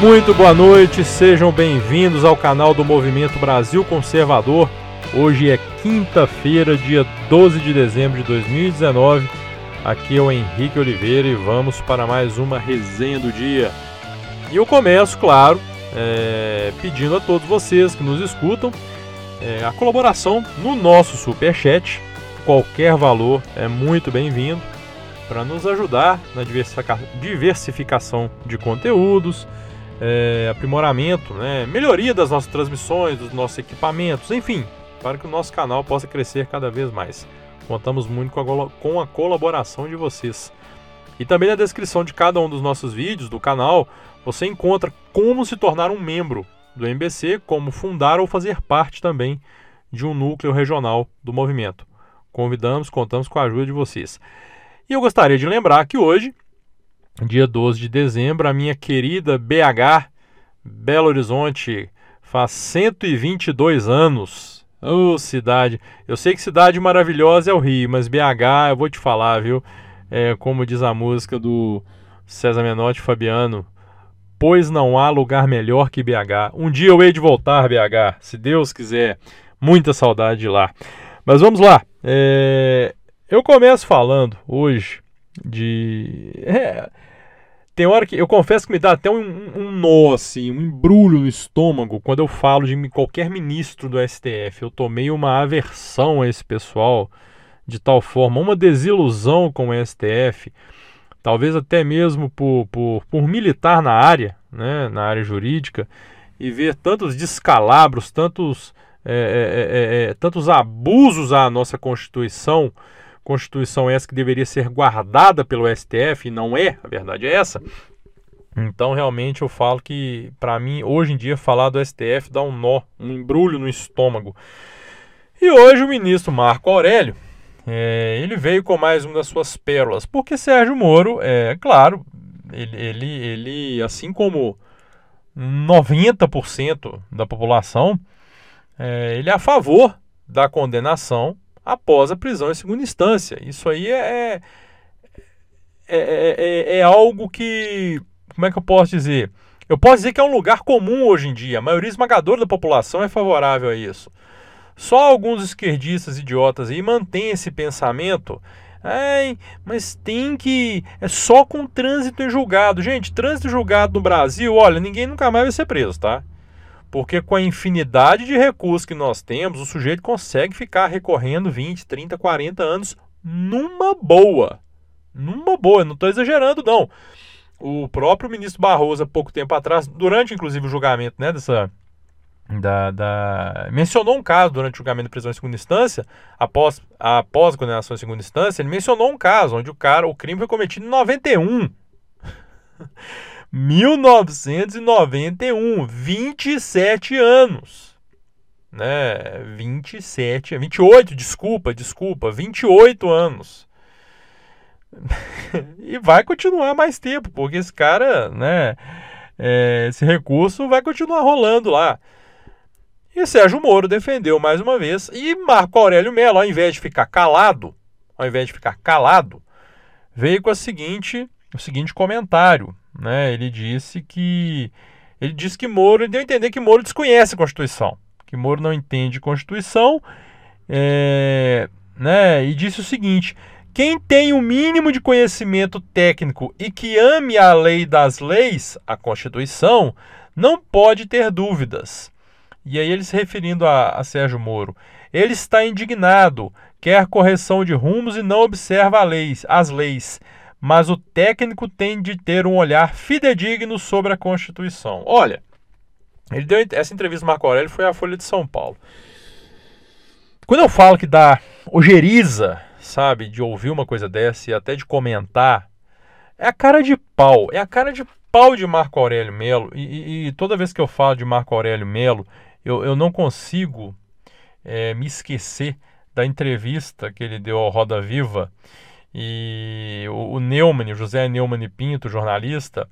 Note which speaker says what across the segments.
Speaker 1: Muito boa noite, sejam bem-vindos ao canal do Movimento Brasil Conservador. Hoje é quinta-feira, dia 12 de dezembro de 2019. Aqui é o Henrique Oliveira e vamos para mais uma resenha do dia. E eu começo, claro, é, pedindo a todos vocês que nos escutam é, a colaboração no nosso super chat. Qualquer valor é muito bem-vindo para nos ajudar na diversificação de conteúdos é, aprimoramento, né, melhoria das nossas transmissões, dos nossos equipamentos, enfim, para que o nosso canal possa crescer cada vez mais. Contamos muito com a, com a colaboração de vocês. E também na descrição de cada um dos nossos vídeos do canal, você encontra como se tornar um membro do MBC, como fundar ou fazer parte também de um núcleo regional do movimento. Convidamos, contamos com a ajuda de vocês. E eu gostaria de lembrar que hoje dia 12 de dezembro, a minha querida BH, Belo Horizonte, faz 122 anos. Ô, oh, cidade. Eu sei que cidade maravilhosa é o Rio, mas BH, eu vou te falar, viu? É, como diz a música do César Menotti Fabiano, pois não há lugar melhor que BH. Um dia eu hei de voltar, BH, se Deus quiser. Muita saudade de lá. Mas vamos lá. É... Eu começo falando hoje de. É, tem hora que eu confesso que me dá até um, um, nó, assim, um embrulho no estômago quando eu falo de qualquer ministro do STF. Eu tomei uma aversão a esse pessoal de tal forma, uma desilusão com o STF, talvez até mesmo por, por, por militar na área, né, na área jurídica, e ver tantos descalabros, tantos, é, é, é, tantos abusos à nossa Constituição Constituição essa que deveria ser guardada pelo STF, e não é, a verdade é essa. Então, realmente, eu falo que, para mim, hoje em dia, falar do STF dá um nó, um embrulho no estômago. E hoje o ministro Marco Aurélio, é, ele veio com mais uma das suas pérolas, porque Sérgio Moro, é claro, ele, ele, ele assim como 90% da população, é, ele é a favor da condenação após a prisão em segunda instância. Isso aí é, é, é, é, algo que. Como é que eu posso dizer? Eu posso dizer que é um lugar comum hoje em dia. A maioria esmagadora da população é favorável a isso. Só alguns esquerdistas idiotas aí mantêm esse pensamento. Ai, mas tem que. É só com trânsito em julgado. Gente, trânsito em julgado no Brasil, olha, ninguém nunca mais vai ser preso, tá? Porque com a infinidade de recursos que nós temos, o sujeito consegue ficar recorrendo 20, 30, 40 anos numa boa. Numa boa, não estou exagerando, não. O próprio ministro Barroso, há pouco tempo atrás, durante inclusive o julgamento né, dessa. Da, da... mencionou um caso durante o julgamento de prisão em segunda instância, após, após a condenação em segunda instância, ele mencionou um caso onde o cara, o crime foi cometido em 91. 1991, 27 anos. Né? 27, 28, desculpa, desculpa, 28 anos. e vai continuar mais tempo, porque esse cara, né, é, esse recurso vai continuar rolando lá. E Sérgio Moro defendeu mais uma vez. E Marco Aurélio Mello, ao invés de ficar calado, ao invés de ficar calado, veio com a seguinte, o seguinte comentário né? Ele disse que ele disse que Moro deu a entender que Moro desconhece a Constituição, que Moro não entende Constituição, é, né? E disse o seguinte: quem tem o mínimo de conhecimento técnico e que ame a lei das leis, a Constituição, não pode ter dúvidas. E aí ele se referindo a, a Sérgio Moro, ele está indignado, quer correção de rumos e não observa leis, as leis mas o técnico tem de ter um olhar fidedigno sobre a Constituição. Olha, ele deu essa entrevista Marco Aurélio foi à Folha de São Paulo. Quando eu falo que dá ojeriza, sabe, de ouvir uma coisa dessa e até de comentar, é a cara de pau, é a cara de pau de Marco Aurélio Melo. E, e, e toda vez que eu falo de Marco Aurélio Melo, eu, eu não consigo é, me esquecer da entrevista que ele deu ao Roda Viva e o, o Neumann, José Neumann Pinto, jornalista,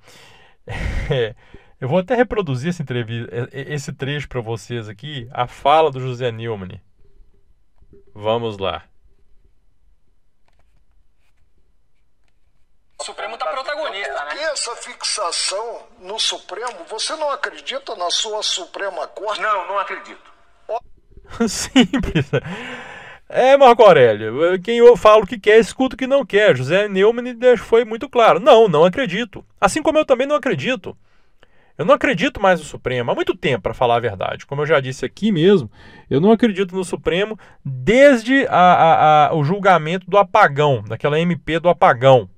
Speaker 1: é, eu vou até reproduzir essa entrevista, esse trecho para vocês aqui, a fala do José Neumann. Vamos lá.
Speaker 2: O Supremo está protagonista, né? essa fixação no Supremo, você não acredita na sua Suprema Corte?
Speaker 3: Não, não acredito.
Speaker 1: Simples. É, Marco Aurélio, quem eu falo que quer, escuta o que não quer. José Neumann foi muito claro. Não, não acredito. Assim como eu também não acredito. Eu não acredito mais no Supremo há muito tempo, para falar a verdade. Como eu já disse aqui mesmo, eu não acredito no Supremo desde a, a, a, o julgamento do apagão, daquela MP do apagão.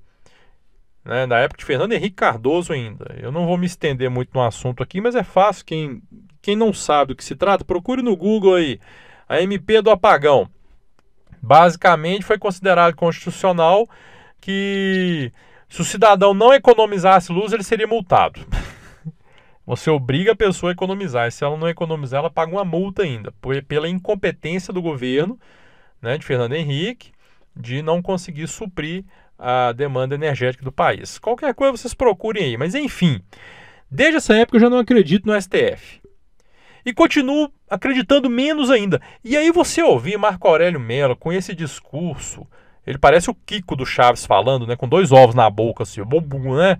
Speaker 1: Né, na época de Fernando Henrique Cardoso ainda. Eu não vou me estender muito no assunto aqui, mas é fácil. Quem, quem não sabe do que se trata, procure no Google aí. A MP do apagão basicamente foi considerado constitucional que se o cidadão não economizasse luz, ele seria multado. Você obriga a pessoa a economizar. E se ela não economizar, ela paga uma multa ainda, pela incompetência do governo, né, de Fernando Henrique, de não conseguir suprir a demanda energética do país. Qualquer coisa vocês procurem aí. Mas enfim, desde essa época eu já não acredito no STF e continuo acreditando menos ainda. E aí você ouvir Marco Aurélio Mello com esse discurso, ele parece o Kiko do Chaves falando, né, com dois ovos na boca assim, né?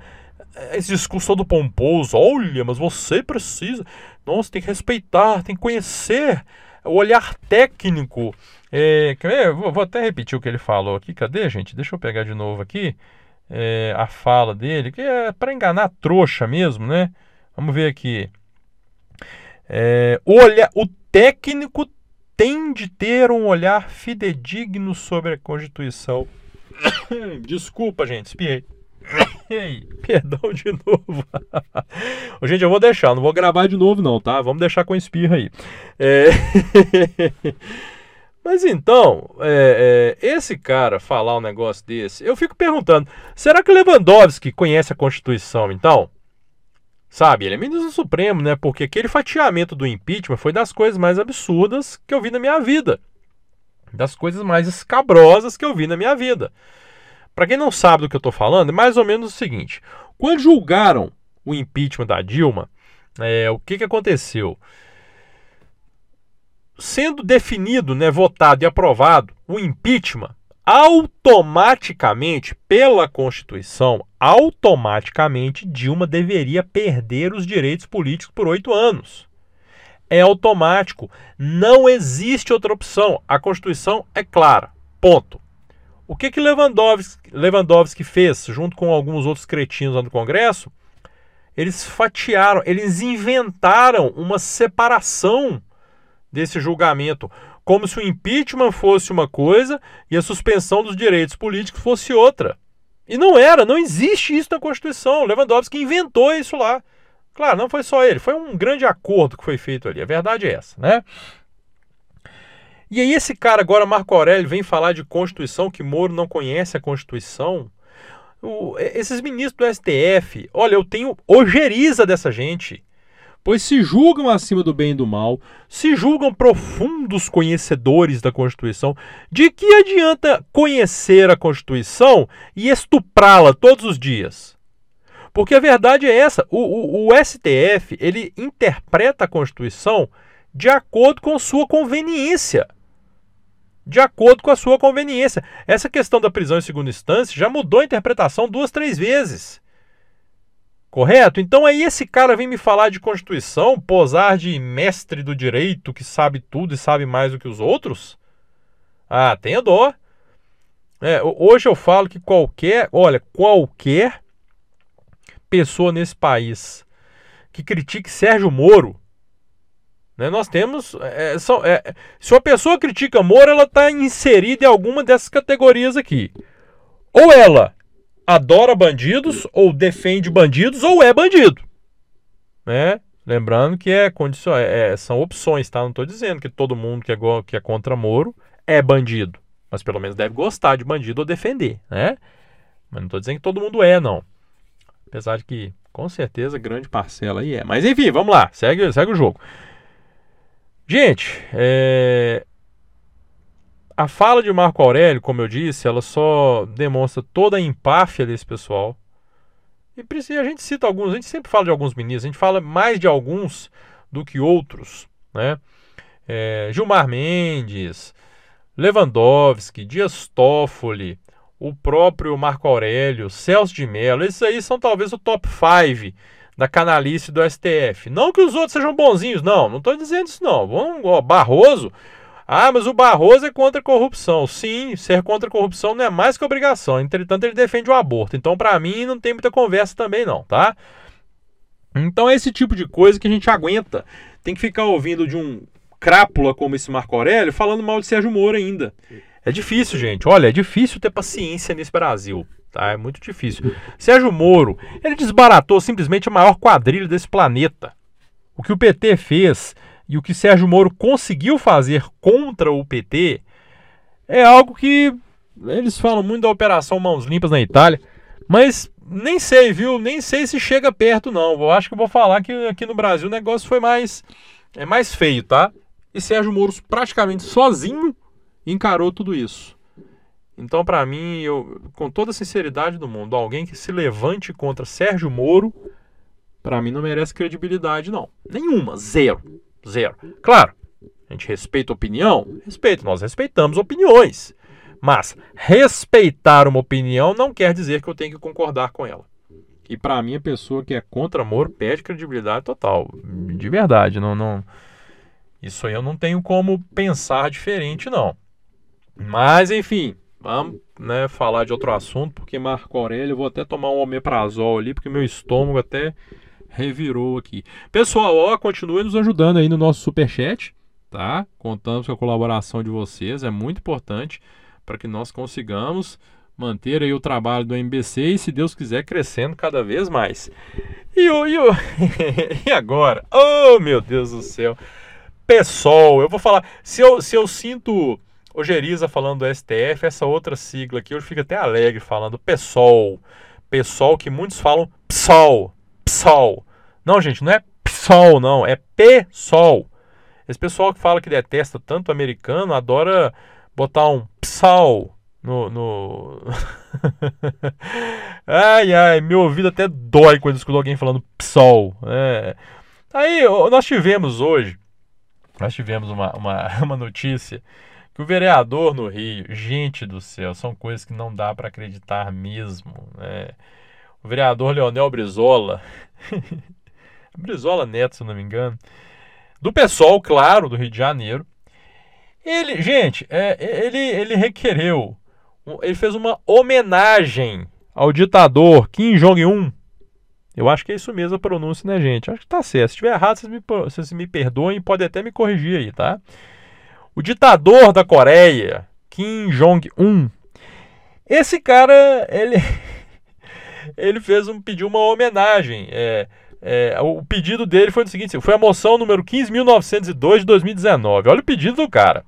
Speaker 1: Esse discurso todo pomposo, olha, mas você precisa, nossa, tem que respeitar, tem que conhecer o olhar técnico. É, vou até repetir o que ele falou aqui, cadê, gente? Deixa eu pegar de novo aqui é, a fala dele, que é para enganar trouxa mesmo, né? Vamos ver aqui. É, olha, o técnico tem de ter um olhar fidedigno sobre a Constituição. Desculpa, gente, espiei. Perdão de novo. gente, eu vou deixar, não vou gravar de novo, não, tá? Vamos deixar com espirra aí. É... Mas então, é, é, esse cara falar um negócio desse, eu fico perguntando: será que Lewandowski conhece a Constituição, então? Sabe, ele é ministro Supremo, né? Porque aquele fatiamento do impeachment foi das coisas mais absurdas que eu vi na minha vida. Das coisas mais escabrosas que eu vi na minha vida. Para quem não sabe do que eu estou falando, é mais ou menos o seguinte: quando julgaram o impeachment da Dilma, é, o que, que aconteceu? Sendo definido, né, votado e aprovado o impeachment, automaticamente, pela Constituição, automaticamente Dilma deveria perder os direitos políticos por oito anos. É automático. Não existe outra opção. A Constituição é clara. Ponto. O que, que Lewandowski, Lewandowski fez, junto com alguns outros cretinos lá no Congresso? Eles fatiaram, eles inventaram uma separação desse julgamento como se o impeachment fosse uma coisa e a suspensão dos direitos políticos fosse outra. E não era, não existe isso na Constituição. Lewandowski inventou isso lá. Claro, não foi só ele, foi um grande acordo que foi feito ali. A verdade é essa, né? E aí esse cara agora, Marco Aurélio, vem falar de Constituição, que Moro não conhece a Constituição. O, esses ministros do STF, olha, eu tenho ojeriza dessa gente pois se julgam acima do bem e do mal, se julgam profundos conhecedores da Constituição. De que adianta conhecer a Constituição e estuprá-la todos os dias? Porque a verdade é essa: o, o, o STF ele interpreta a Constituição de acordo com sua conveniência. De acordo com a sua conveniência. Essa questão da prisão em segunda instância já mudou a interpretação duas, três vezes. Correto? Então aí esse cara vem me falar de Constituição, posar de mestre do direito que sabe tudo e sabe mais do que os outros? Ah, tenha dó. É, hoje eu falo que qualquer, olha, qualquer pessoa nesse país que critique Sérgio Moro, né, nós temos. É, são, é, se uma pessoa critica Moro, ela está inserida em alguma dessas categorias aqui. Ou ela adora bandidos, ou defende bandidos, ou é bandido. Né? Lembrando que é condição, é, é são opções, tá? Não estou dizendo que todo mundo que é, que é contra Moro é bandido. Mas pelo menos deve gostar de bandido ou defender, né? Mas não estou dizendo que todo mundo é, não. Apesar de que, com certeza, grande parcela aí é. Mas enfim, vamos lá. Segue, segue o jogo. Gente, é, a fala de Marco Aurélio, como eu disse, ela só demonstra toda a empáfia desse pessoal. E a gente cita alguns, a gente sempre fala de alguns ministros, a gente fala mais de alguns do que outros, né? É, Gilmar Mendes, Lewandowski, Dias Toffoli, o próprio Marco Aurélio, Celso de Mello, esses aí são talvez o top 5 da canalice do STF. Não que os outros sejam bonzinhos, não, não estou dizendo isso não. Vamos, ó, Barroso, ah, mas o Barroso é contra a corrupção. Sim, ser contra a corrupção não é mais que obrigação. Entretanto, ele defende o aborto. Então, para mim, não tem muita conversa também não, tá? Então é esse tipo de coisa que a gente aguenta. Tem que ficar ouvindo de um crápula como esse Marco Aurélio falando mal de Sérgio Moro ainda. É difícil, gente. Olha, é difícil ter paciência nesse Brasil. Tá? É muito difícil. Sérgio Moro, ele desbaratou simplesmente a maior quadrilha desse planeta. O que o PT fez e o que Sérgio Moro conseguiu fazer contra o PT é algo que eles falam muito da Operação Mãos Limpas na Itália, mas nem sei, viu? Nem sei se chega perto, não. Eu acho que vou falar que aqui no Brasil o negócio foi mais, é mais feio, tá? E Sérgio Moro praticamente sozinho encarou tudo isso. Então, para mim, eu, com toda a sinceridade do mundo, alguém que se levante contra Sérgio Moro, para mim não merece credibilidade, não. Nenhuma, zero. Zero. Claro, a gente respeita a opinião? Respeita, nós respeitamos opiniões. Mas respeitar uma opinião não quer dizer que eu tenho que concordar com ela. E para mim, a pessoa que é contra amor perde credibilidade total. De verdade, não, não. Isso aí eu não tenho como pensar diferente, não. Mas, enfim, vamos né, falar de outro assunto, porque Marco Aurélio, eu vou até tomar um omeprazol ali, porque meu estômago até revirou aqui. Pessoal, ó, continue nos ajudando aí no nosso superchat, tá? Contamos com a colaboração de vocês, é muito importante para que nós consigamos manter aí o trabalho do MBC e, se Deus quiser, crescendo cada vez mais. E, o, e, o, e agora? Oh, meu Deus do céu! PSOL, eu vou falar, se eu, se eu sinto Ojeriza falando do STF, essa outra sigla aqui, eu fico até alegre falando PSOL. PSOL que muitos falam PSOL, PSOL. Não, gente, não é PSOL, não, é PSOL. Esse pessoal que fala que detesta tanto americano adora botar um PSOL no. no... ai, ai, meu ouvido até dói quando escuto alguém falando PSOL. É. Aí, nós tivemos hoje, nós tivemos uma, uma, uma notícia que o vereador no Rio, gente do céu, são coisas que não dá para acreditar mesmo. Né? O vereador Leonel Brizola, Brizola Neto, se não me engano, do PSOL, claro, do Rio de Janeiro, ele, gente, é, ele, ele requereu, ele fez uma homenagem ao ditador Kim Jong-un. Eu acho que é isso mesmo a pronúncia, né, gente? Acho que tá certo. Se estiver errado, vocês me, vocês me perdoem, pode até me corrigir aí, tá? O ditador da Coreia, Kim Jong-un, esse cara, ele, ele fez um pediu uma homenagem. É, é, o pedido dele foi o seguinte: foi a moção número 15.902 de 2019. Olha o pedido do cara.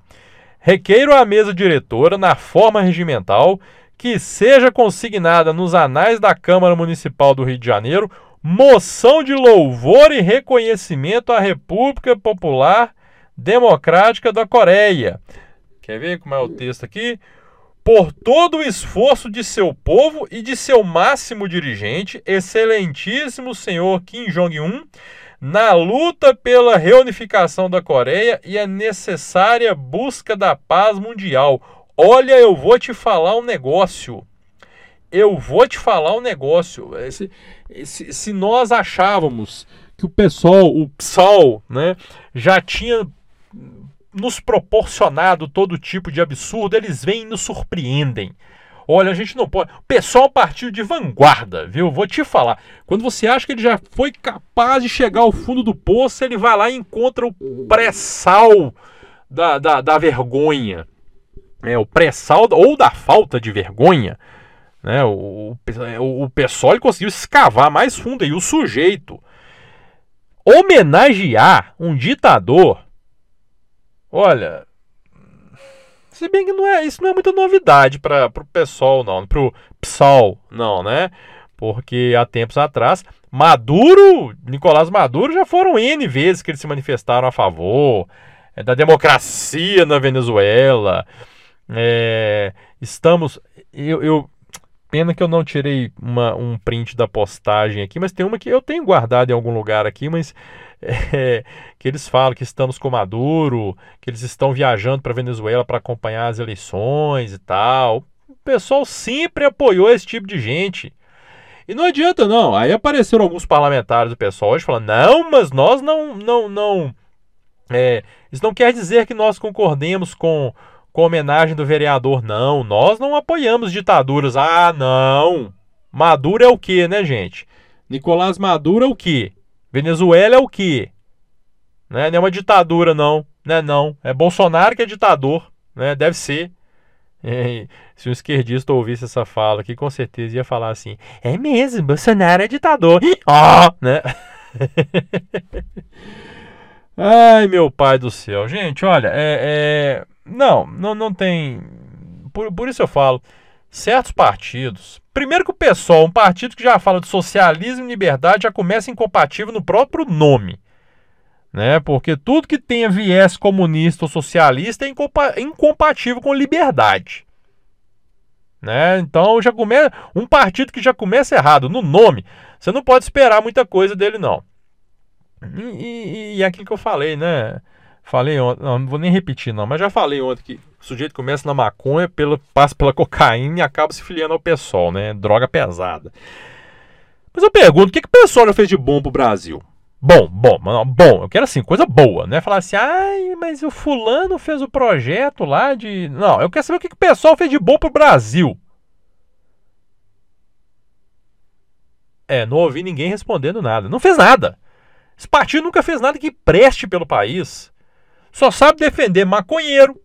Speaker 1: Requeiro à mesa diretora, na forma regimental, que seja consignada nos anais da Câmara Municipal do Rio de Janeiro moção de louvor e reconhecimento à República Popular Democrática da Coreia. Quer ver como é o texto aqui? Por todo o esforço de seu povo e de seu máximo dirigente, excelentíssimo senhor Kim Jong-un, na luta pela reunificação da Coreia e a necessária busca da paz mundial. Olha, eu vou te falar um negócio. Eu vou te falar um negócio. Se, se, se nós achávamos que o pessoal, o PSOL, né, já tinha nos proporcionado todo tipo de absurdo, eles vêm e nos surpreendem. Olha, a gente não pode. O pessoal partiu de vanguarda, viu? Vou te falar. Quando você acha que ele já foi capaz de chegar ao fundo do poço, ele vai lá e encontra o pré-sal da, da, da, vergonha. É, o pré-sal ou da falta de vergonha. Né? O, o, o pessoal conseguiu escavar mais fundo aí. O sujeito homenagear um ditador Olha, se bem que não é, isso não é muita novidade para o pessoal, não, para o PSOL, não, né? Porque há tempos atrás, Maduro, Nicolás Maduro, já foram N vezes que eles se manifestaram a favor é, da democracia na Venezuela. É, estamos. Eu, eu, pena que eu não tirei uma, um print da postagem aqui, mas tem uma que eu tenho guardado em algum lugar aqui, mas é, que eles falam que estamos com Maduro, que eles estão viajando para Venezuela para acompanhar as eleições e tal. o pessoal sempre apoiou esse tipo de gente. E não adianta não. Aí apareceram alguns parlamentares do pessoal hoje falando: "Não, mas nós não não não é, isso não quer dizer que nós concordemos com com a homenagem do vereador, não. Nós não apoiamos ditaduras. Ah, não. Maduro é o que, né, gente? Nicolás Maduro é o que? Venezuela é o que? Né? Não é uma ditadura, não. Né, não. É Bolsonaro que é ditador. Né? Deve ser. E, se um esquerdista ouvisse essa fala aqui, com certeza ia falar assim: é mesmo, Bolsonaro é ditador. Ó, oh! né? Ai, meu pai do céu. Gente, olha, é, é, não, não, não tem. Por, por isso eu falo, certos partidos. Primeiro que o PSOL, um partido que já fala de socialismo e liberdade, já começa incompatível no próprio nome. Né? Porque tudo que tenha viés comunista ou socialista é incompa incompatível com liberdade. Né? Então já começa um partido que já começa errado no nome. Você não pode esperar muita coisa dele não. E, e, e é aquilo que eu falei, né? Falei ontem, não, não vou nem repetir não, mas já falei ontem que o sujeito começa na maconha, passa pela cocaína e acaba se filiando ao pessoal, né? Droga pesada. Mas eu pergunto, o que, que o pessoal já fez de bom pro Brasil? Bom, bom, bom, eu quero assim, coisa boa, né? Falar assim, ai, mas o fulano fez o projeto lá de. Não, eu quero saber o que, que o pessoal fez de bom pro Brasil. É, não ouvi ninguém respondendo nada. Não fez nada. Esse partido nunca fez nada que preste pelo país só sabe defender maconheiro,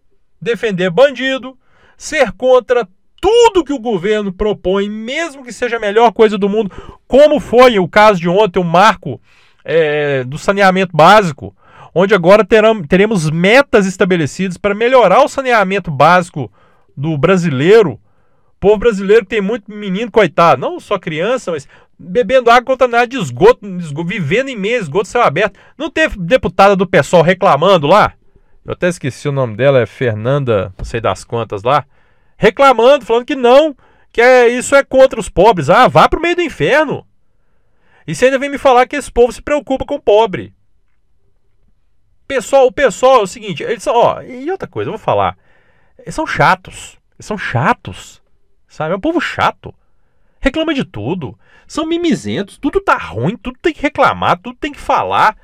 Speaker 1: defender bandido, ser contra tudo que o governo propõe, mesmo que seja a melhor coisa do mundo, como foi o caso de ontem, o marco é, do saneamento básico, onde agora terão, teremos metas estabelecidas para melhorar o saneamento básico do brasileiro. O povo brasileiro tem muito menino, coitado, não só criança, mas bebendo água contaminada de esgoto, esgoto vivendo em meio esgoto céu aberto. Não teve deputada do pessoal reclamando lá? Eu até esqueci o nome dela, é Fernanda, não sei das quantas lá, reclamando, falando que não, que é, isso é contra os pobres. Ah, vá pro meio do inferno. E você ainda vem me falar que esse povo se preocupa com o pobre. Pessoal, o pessoal é o seguinte, eles são, ó, e outra coisa, eu vou falar. Eles são chatos. Eles são chatos. Sabe? É um povo chato. Reclama de tudo. São mimizentos. Tudo tá ruim, tudo tem que reclamar, tudo tem que falar.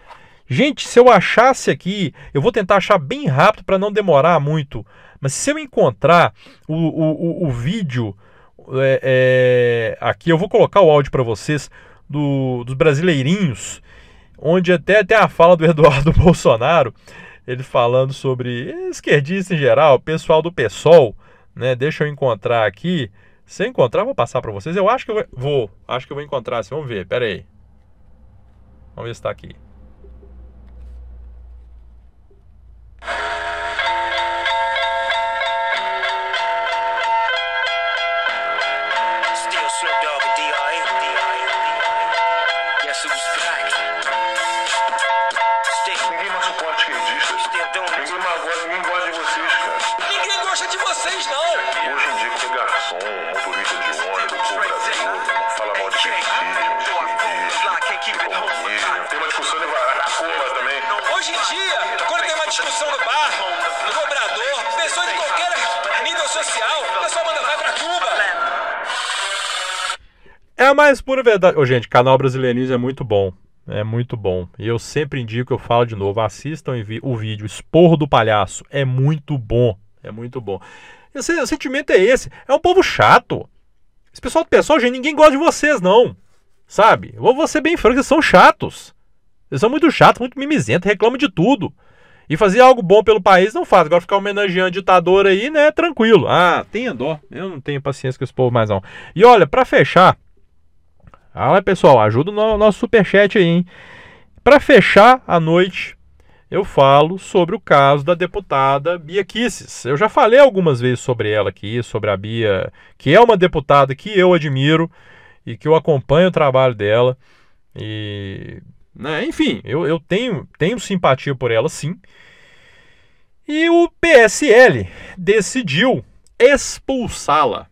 Speaker 1: Gente, se eu achasse aqui, eu vou tentar achar bem rápido para não demorar muito, mas se eu encontrar o, o, o, o vídeo é, é, aqui, eu vou colocar o áudio para vocês do, dos brasileirinhos, onde até tem a fala do Eduardo Bolsonaro, ele falando sobre esquerdista em geral, pessoal do PSOL, né? Deixa eu encontrar aqui. Se eu encontrar, vou passar para vocês. Eu acho que eu vou, vou, acho que eu vou encontrar. Assim, vamos ver. Pera aí. Vamos ver se está aqui. É a mais pura verdade. Ô, gente, canal Brasileirinhos é muito bom. É muito bom. E eu sempre indico, eu falo de novo, assistam o vídeo Esporro do Palhaço. É muito bom. É muito bom. Esse, o sentimento é esse. É um povo chato. Esse pessoal do pessoal, gente, ninguém gosta de vocês, não. Sabe? Eu vou ser bem franco, eles são chatos. Eles são muito chatos, muito mimizentos, reclamam de tudo. E fazer algo bom pelo país não faz. Agora ficar homenageando ditador aí, né? Tranquilo. Ah, tenha dó. Eu não tenho paciência com esse povo mais não. E olha, para fechar, ah, pessoal, ajuda o nosso superchat aí, hein? Para fechar a noite, eu falo sobre o caso da deputada Bia Kisses. Eu já falei algumas vezes sobre ela aqui, sobre a Bia, que é uma deputada que eu admiro e que eu acompanho o trabalho dela. E, né, enfim, eu, eu tenho, tenho simpatia por ela sim. E o PSL decidiu expulsá-la.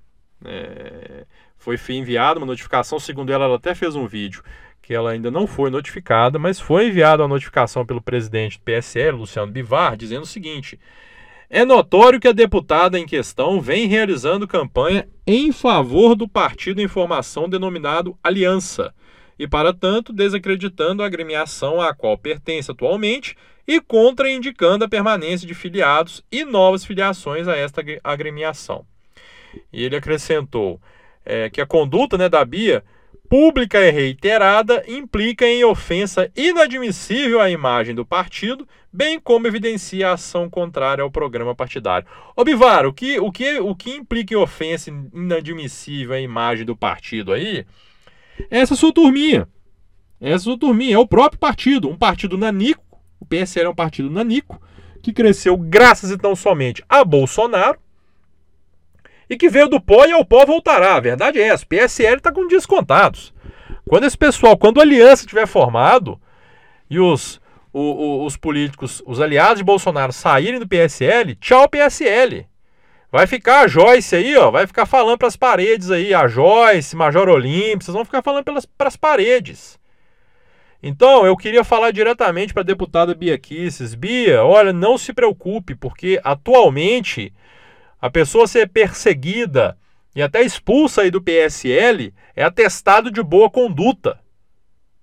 Speaker 1: É, foi enviada uma notificação, segundo ela, ela até fez um vídeo que ela ainda não foi notificada, mas foi enviada uma notificação pelo presidente do PSL, Luciano Bivar, dizendo o seguinte: É notório que a deputada em questão vem realizando campanha em favor do partido em formação denominado Aliança, e, para tanto, desacreditando a agremiação à qual pertence atualmente e contraindicando a permanência de filiados e novas filiações a esta agremiação. E ele acrescentou é, que a conduta né, da Bia, pública e reiterada, implica em ofensa inadmissível à imagem do partido, bem como evidencia a ação contrária ao programa partidário. Ô Bivar, o que, o que, o que implica em ofensa inadmissível à imagem do partido aí? Essa sua turminha. Essa sua turminha. É o próprio partido. Um partido nanico. O PSL é um partido nanico. Que cresceu graças e tão somente a Bolsonaro. E que veio do pó e ao pó voltará. A verdade é essa. O PSL está com descontados. Quando esse pessoal, quando a aliança tiver formado e os, os, os políticos, os aliados de Bolsonaro saírem do PSL, tchau PSL. Vai ficar a Joyce aí, ó, vai ficar falando para as paredes aí, a Joyce, Major Olímpio, vocês vão ficar falando para as paredes. Então, eu queria falar diretamente para a deputada Bia Kisses. Bia, olha, não se preocupe, porque atualmente a pessoa ser perseguida e até expulsa aí do PSL é atestado de boa conduta.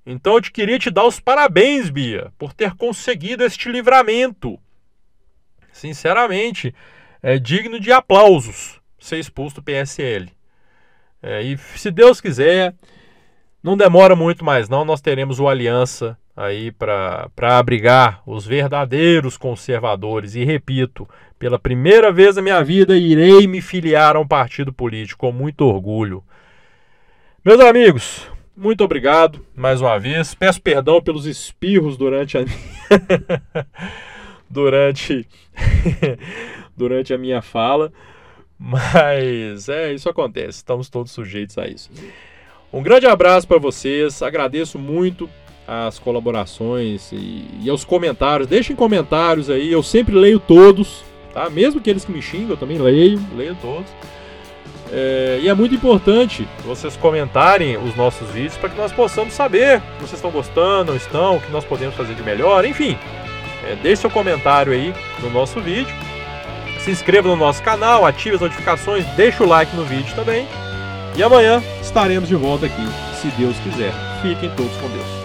Speaker 1: Então eu te queria te dar os parabéns, Bia, por ter conseguido este livramento. Sinceramente, é digno de aplausos ser expulso do PSL. É, e se Deus quiser, não demora muito mais não, nós teremos o Aliança aí para abrigar os verdadeiros conservadores. E repito, pela primeira vez na minha vida irei me filiar a um partido político com muito orgulho. Meus amigos, muito obrigado mais uma vez. Peço perdão pelos espirros durante a durante durante a minha fala, mas é, isso acontece, estamos todos sujeitos a isso. Um grande abraço para vocês, agradeço muito as colaborações e, e aos comentários. Deixem comentários aí, eu sempre leio todos, tá? Mesmo aqueles que me xingam, eu também leio, leio todos. É, e é muito importante vocês comentarem os nossos vídeos para que nós possamos saber se vocês estão gostando, estão, o que nós podemos fazer de melhor, enfim. É, deixe seu comentário aí no nosso vídeo se inscreva no nosso canal, ative as notificações, deixe o like no vídeo também. E amanhã estaremos de volta aqui, se Deus quiser. Fiquem todos com Deus.